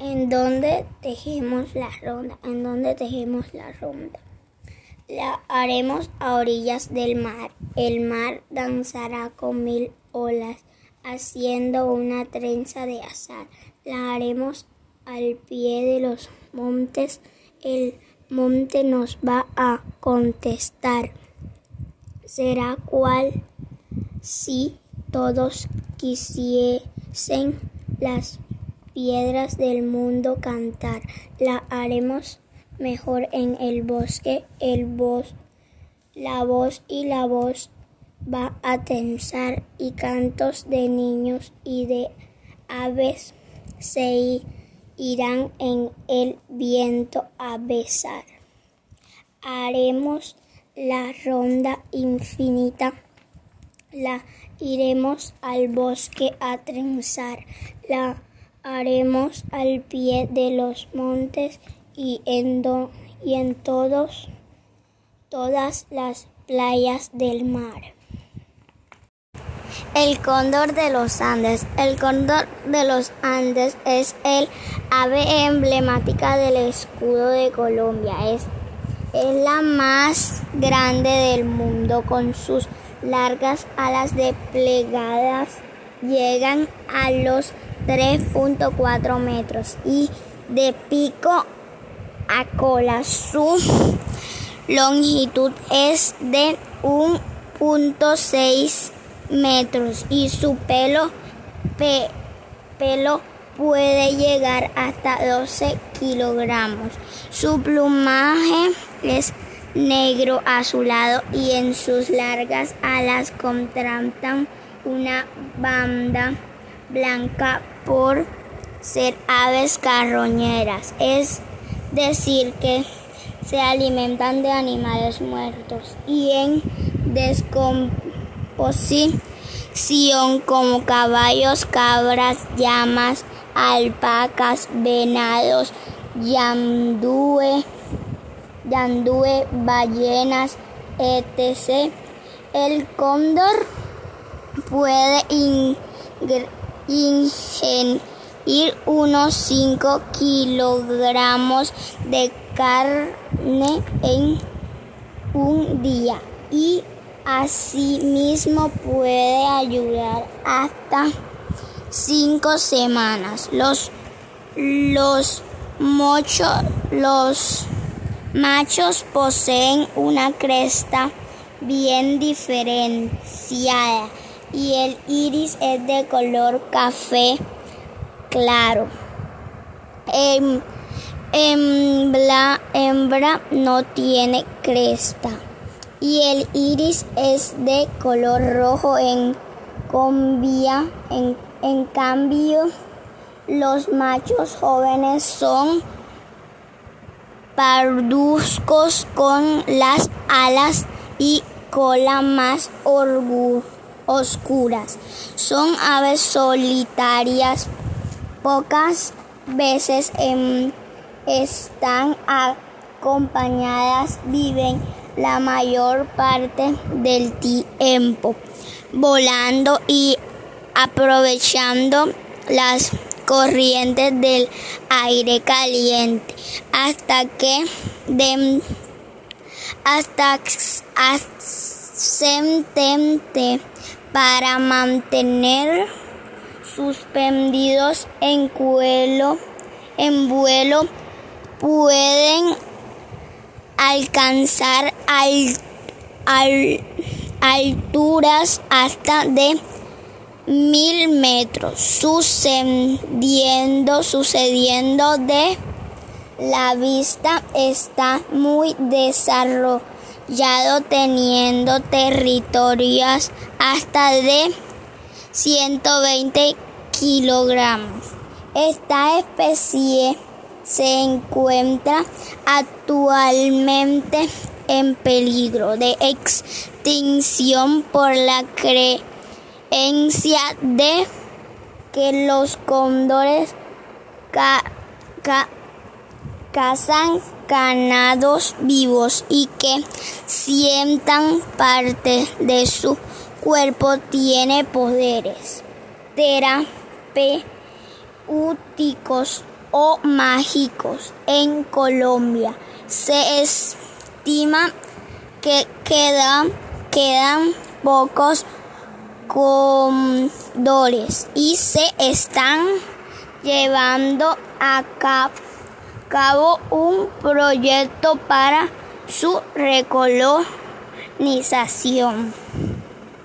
¿En dónde tejemos la ronda? ¿En dónde tejemos la ronda? La haremos a orillas del mar. El mar danzará con mil olas, haciendo una trenza de azar. La haremos al pie de los montes. El monte nos va a contestar. Será cual si todos quisiesen las piedras del mundo cantar. La haremos mejor en el bosque. El voz, la voz y la voz va a tensar y cantos de niños y de aves se irán en el viento a besar. Haremos la ronda infinita, la iremos al bosque a trenzar, la haremos al pie de los montes y en, y en todos, todas las playas del mar. El cóndor de los Andes. El cóndor de los Andes es el ave emblemática del escudo de Colombia. Es, es la más grande del mundo con sus largas alas desplegadas. Llegan a los 3.4 metros y de pico a cola su longitud es de 1.6 metros y su pelo, pelo puede llegar hasta 12 kilogramos. Su plumaje es negro azulado y en sus largas alas contrastan una banda blanca por ser aves carroñeras. Es decir, que se alimentan de animales muertos y en descomposición como caballos, cabras, llamas, alpacas, venados, yandúe, yandúe, ballenas, etc. El cóndor puede ingerir unos 5 kilogramos de carne en un día y asimismo puede ayudar hasta 5 semanas. Los, los, los machos poseen una cresta bien diferenciada y el iris es de color café claro. En, hembra no tiene cresta y el iris es de color rojo en, en, en cambio los machos jóvenes son parduzcos con las alas y cola más oscuras. Son aves solitarias, pocas veces están acompañadas, viven la mayor parte del tiempo volando y aprovechando las corrientes del aire caliente hasta que de, hasta para mantener suspendidos en vuelo en vuelo pueden alcanzar alturas hasta de mil metros, sucediendo, sucediendo de la vista. Está muy desarrollado, teniendo territorios hasta de 120 kilogramos. Esta especie se encuentra actualmente en peligro de extinción por la creencia de que los cóndores cazan ganados vivos y que sientan parte de su cuerpo tiene poderes terapéuticos o mágicos en Colombia. Se estima que quedan, quedan pocos condores y se están llevando a cabo un proyecto para su recolonización.